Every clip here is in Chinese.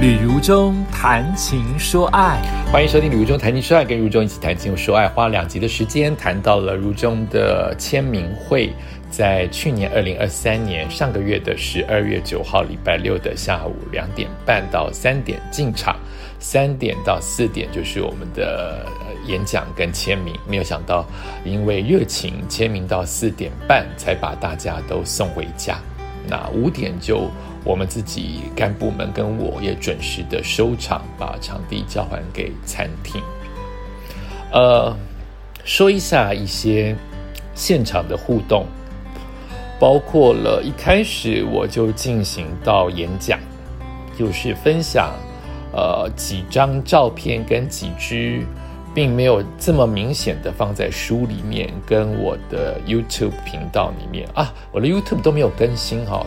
旅如中谈情说爱，欢迎收听《旅如中谈情说爱》，跟如中一起谈情说爱，花两集的时间谈到了如中的签名会，在去年二零二三年上个月的十二月九号礼拜六的下午两点半到三点进场，三点到四点就是我们的演讲跟签名。没有想到，因为热情签名到四点半才把大家都送回家，那五点就。我们自己干部们跟我也准时的收场，把场地交还给餐厅。呃，说一下一些现场的互动，包括了一开始我就进行到演讲，就是分享呃几张照片跟几支，并没有这么明显的放在书里面，跟我的 YouTube 频道里面啊，我的 YouTube 都没有更新哈。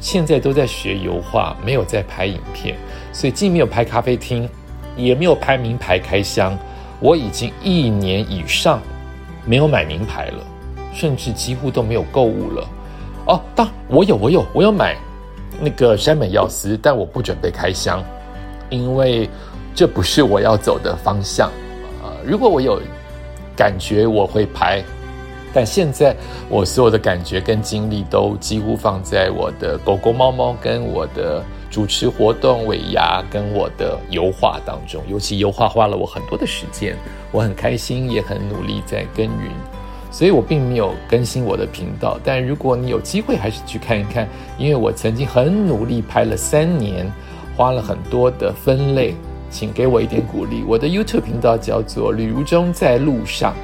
现在都在学油画，没有在拍影片，所以既没有拍咖啡厅，也没有拍名牌开箱。我已经一年以上没有买名牌了，甚至几乎都没有购物了。哦，当我有，我有，我有买那个山本耀司，但我不准备开箱，因为这不是我要走的方向。啊，如果我有感觉，我会拍。但现在我所有的感觉跟精力都几乎放在我的狗狗、猫猫跟我的主持活动、尾牙跟我的油画当中。尤其油画花了我很多的时间，我很开心，也很努力在耕耘。所以我并没有更新我的频道。但如果你有机会，还是去看一看，因为我曾经很努力拍了三年，花了很多的分类，请给我一点鼓励。我的 YouTube 频道叫做“旅如中在路上”。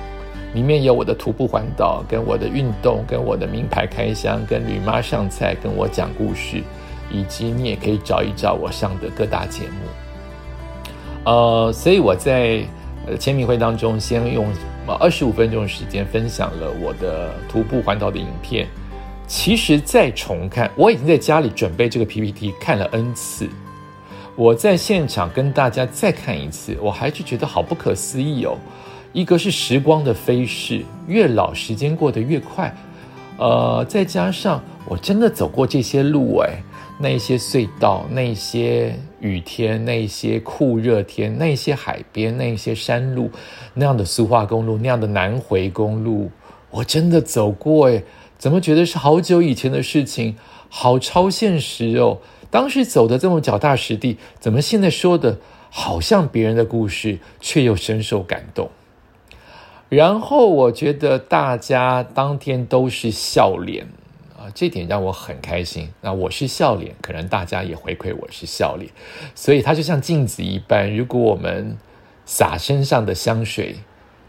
里面有我的徒步环岛，跟我的运动，跟我的名牌开箱，跟吕妈上菜，跟我讲故事，以及你也可以找一找我上的各大节目。呃，所以我在呃签名会当中，先用二十五分钟的时间分享了我的徒步环岛的影片。其实再重看，我已经在家里准备这个 PPT 看了 N 次，我在现场跟大家再看一次，我还是觉得好不可思议哦。一个是时光的飞逝，越老时间过得越快，呃，再加上我真的走过这些路，哎，那些隧道，那些雨天，那些酷热天，那些海边，那些山路，那样的苏化公路，那样的南回公路，我真的走过，哎，怎么觉得是好久以前的事情，好超现实哦！当时走的这么脚踏实地，怎么现在说的好像别人的故事，却又深受感动？然后我觉得大家当天都是笑脸啊，这点让我很开心。那我是笑脸，可能大家也回馈我是笑脸，所以它就像镜子一般。如果我们洒身上的香水，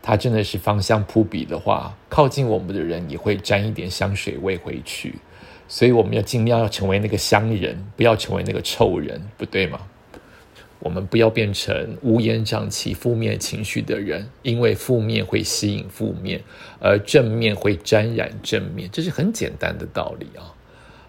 它真的是芳香扑鼻的话，靠近我们的人也会沾一点香水味回去。所以我们要尽量要成为那个香人，不要成为那个臭人，不对吗？我们不要变成乌烟瘴气、负面情绪的人，因为负面会吸引负面，而正面会沾染正面，这是很简单的道理啊。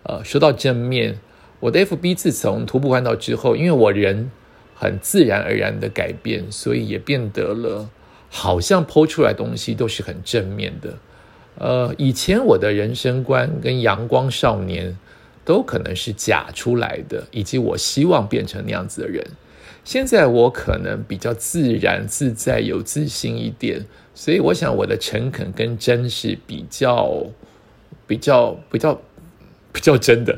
呃，说到正面，我的 FB 自从徒步环岛之后，因为我人很自然而然的改变，所以也变得了好像剖出来东西都是很正面的。呃，以前我的人生观跟阳光少年都可能是假出来的，以及我希望变成那样子的人。现在我可能比较自然自在、有自信一点，所以我想我的诚恳跟真是比较、比较、比较、比较真的。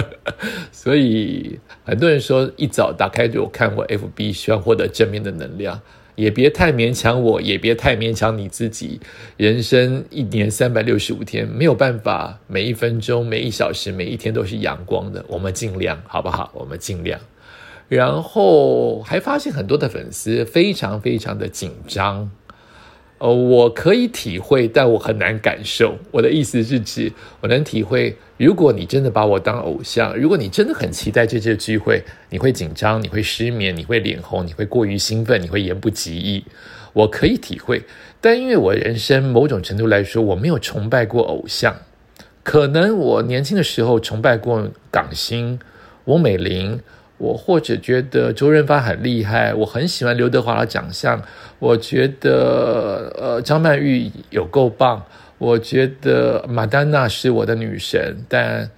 所以很多人说一早打开就看我 FB，希望获得正面的能量，也别太勉强我，也别太勉强你自己。人生一年三百六十五天，没有办法每一分钟、每一小时、每一天都是阳光的。我们尽量好不好？我们尽量。然后还发现很多的粉丝非常非常的紧张，呃，我可以体会，但我很难感受。我的意思是指，我能体会，如果你真的把我当偶像，如果你真的很期待这次聚会，你会紧张，你会失眠，你会脸红，你会过于兴奋，你会言不及义。我可以体会，但因为我人生某种程度来说，我没有崇拜过偶像，可能我年轻的时候崇拜过港星翁美玲。我或者觉得周润发很厉害，我很喜欢刘德华的长相。我觉得呃张曼玉有够棒，我觉得马丹娜是我的女神，但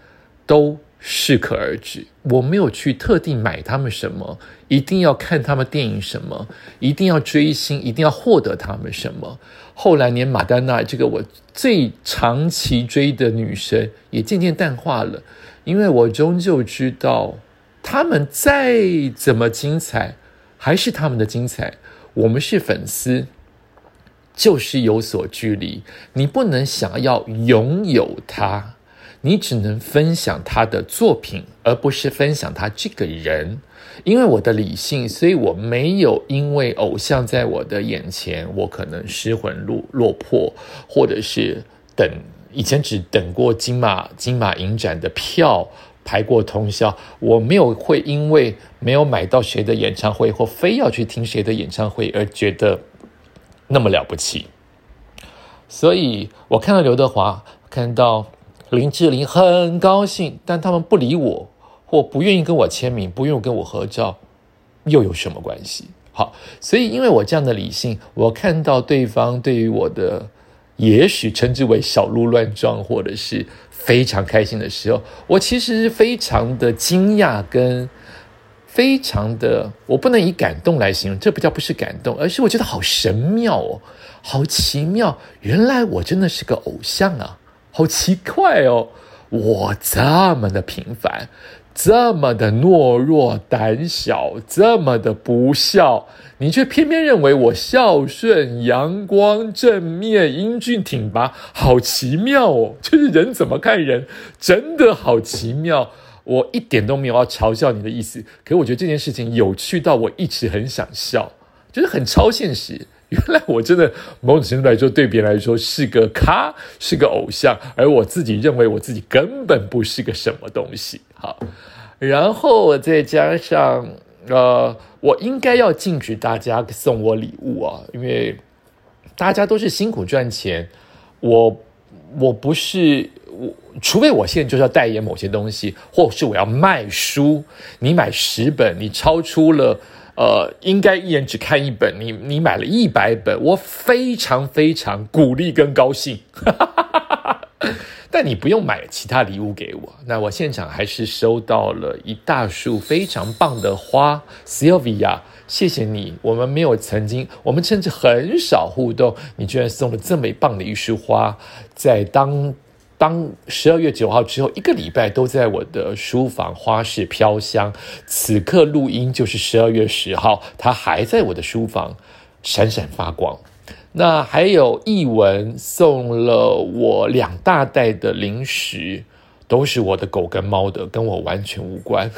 都适可而止。我没有去特地买他们什么，一定要看他们电影什么，一定要追星，一定要获得他们什么。后来连马丹娜这个我最长期追的女神也渐渐淡化了，因为我终究知道，他们再怎么精彩，还是他们的精彩。我们是粉丝。就是有所距离，你不能想要拥有他，你只能分享他的作品，而不是分享他这个人。因为我的理性，所以我没有因为偶像在我的眼前，我可能失魂落落魄，或者是等以前只等过金马金马影展的票排过通宵，我没有会因为没有买到谁的演唱会，或非要去听谁的演唱会而觉得。那么了不起，所以我看到刘德华，看到林志玲很高兴，但他们不理我，或不愿意跟我签名，不愿意跟我合照，又有什么关系？好，所以因为我这样的理性，我看到对方对于我的，也许称之为小鹿乱撞，或者是非常开心的时候，我其实是非常的惊讶跟。非常的，我不能以感动来形容，这不叫不是感动，而是我觉得好神妙哦，好奇妙，原来我真的是个偶像啊，好奇怪哦，我这么的平凡，这么的懦弱胆小，这么的不孝，你却偏偏认为我孝顺、阳光、正面、英俊挺拔，好奇妙哦，就是人怎么看人，真的好奇妙。我一点都没有要嘲笑你的意思，可我觉得这件事情有趣到我一直很想笑，就是很超现实。原来我真的某种程度来说，对别人来说是个咖，是个偶像，而我自己认为我自己根本不是个什么东西。好，然后我再加上呃，我应该要禁止大家送我礼物啊，因为大家都是辛苦赚钱，我我不是。我除非我现在就是要代言某些东西，或是我要卖书，你买十本，你超出了呃，应该一人只看一本，你你买了一百本，我非常非常鼓励跟高兴。但你不用买其他礼物给我，那我现场还是收到了一大束非常棒的花，Sylvia，谢谢你。我们没有曾经，我们甚至很少互动，你居然送了这么棒的一束花，在当。当十二月九号之后一个礼拜都在我的书房花市飘香，此刻录音就是十二月十号，它还在我的书房闪闪发光。那还有译文送了我两大袋的零食，都是我的狗跟猫的，跟我完全无关。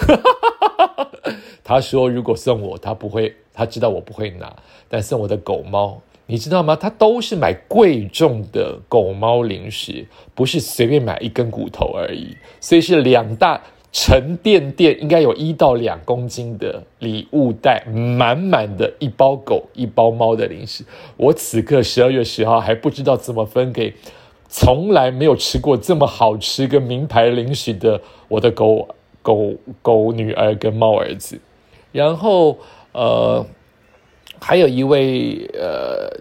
他说如果送我，他不会，他知道我不会拿，但送我的狗猫。你知道吗？他都是买贵重的狗猫零食，不是随便买一根骨头而已。所以是两大沉甸甸，应该有一到两公斤的礼物袋，满满的一包狗一包猫的零食。我此刻十二月十号还不知道怎么分给从来没有吃过这么好吃跟名牌零食的我的狗狗狗女儿跟猫儿子。然后呃。还有一位呃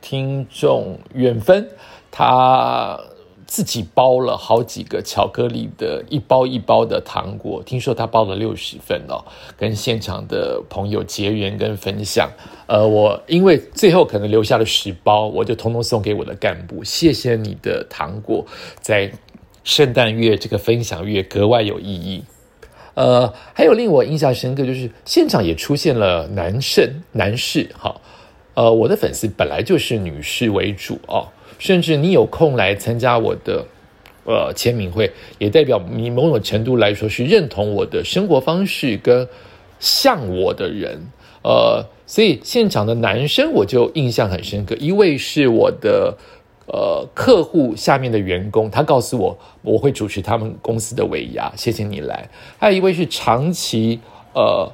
听众远分，他自己包了好几个巧克力的一包一包的糖果，听说他包了六十份哦，跟现场的朋友结缘跟分享。呃，我因为最后可能留下了十包，我就通通送给我的干部。谢谢你的糖果，在圣诞月这个分享月格外有意义。呃，还有令我印象深刻，就是现场也出现了男生、男士，哈，呃，我的粉丝本来就是女士为主哦，甚至你有空来参加我的呃签名会，也代表你某种程度来说是认同我的生活方式跟像我的人，呃，所以现场的男生我就印象很深刻，一位是我的。呃，客户下面的员工，他告诉我我会主持他们公司的尾牙，谢谢你来。还有一位是长期呃，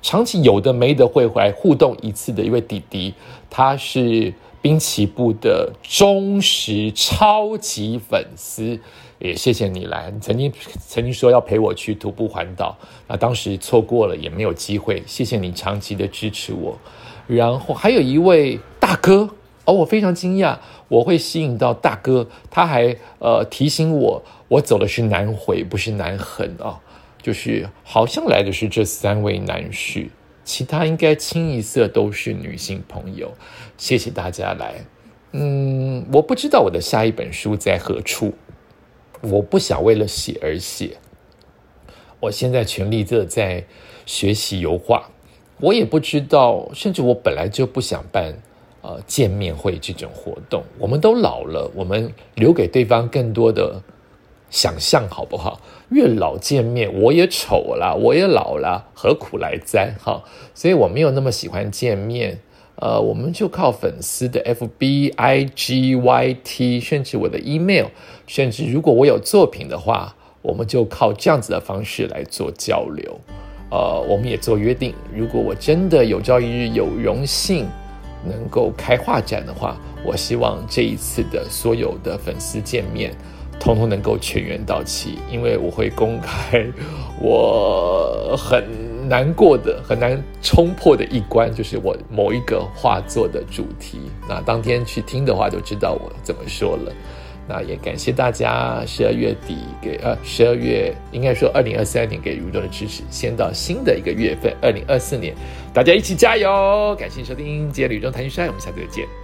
长期有的没的会回来互动一次的一位弟弟，他是滨崎步的忠实超级粉丝，也谢谢你来。曾经曾经说要陪我去徒步环岛，那当时错过了也没有机会，谢谢你长期的支持我。然后还有一位大哥。而我非常惊讶，我会吸引到大哥，他还呃提醒我，我走的是南回，不是南横啊，就是好像来的是这三位男士，其他应该清一色都是女性朋友。谢谢大家来，嗯，我不知道我的下一本书在何处，我不想为了写而写，我现在全力的在学习油画，我也不知道，甚至我本来就不想办。呃，见面会这种活动，我们都老了，我们留给对方更多的想象，好不好？越老见面，我也丑了，我也老了，何苦来哉？哈，所以我没有那么喜欢见面。呃，我们就靠粉丝的 F B I G Y T，甚至我的 email，甚至如果我有作品的话，我们就靠这样子的方式来做交流。呃，我们也做约定，如果我真的有朝一日有荣幸。能够开画展的话，我希望这一次的所有的粉丝见面，通通能够全员到齐，因为我会公开我很难过的、很难冲破的一关，就是我某一个画作的主题。那当天去听的话，就知道我怎么说了。那也感谢大家十二月底给呃十二月应该说二零二三年给如中的支持，先到新的一个月份二零二四年，大家一起加油！感谢收听今天雨中谈心说爱，我们下次再见。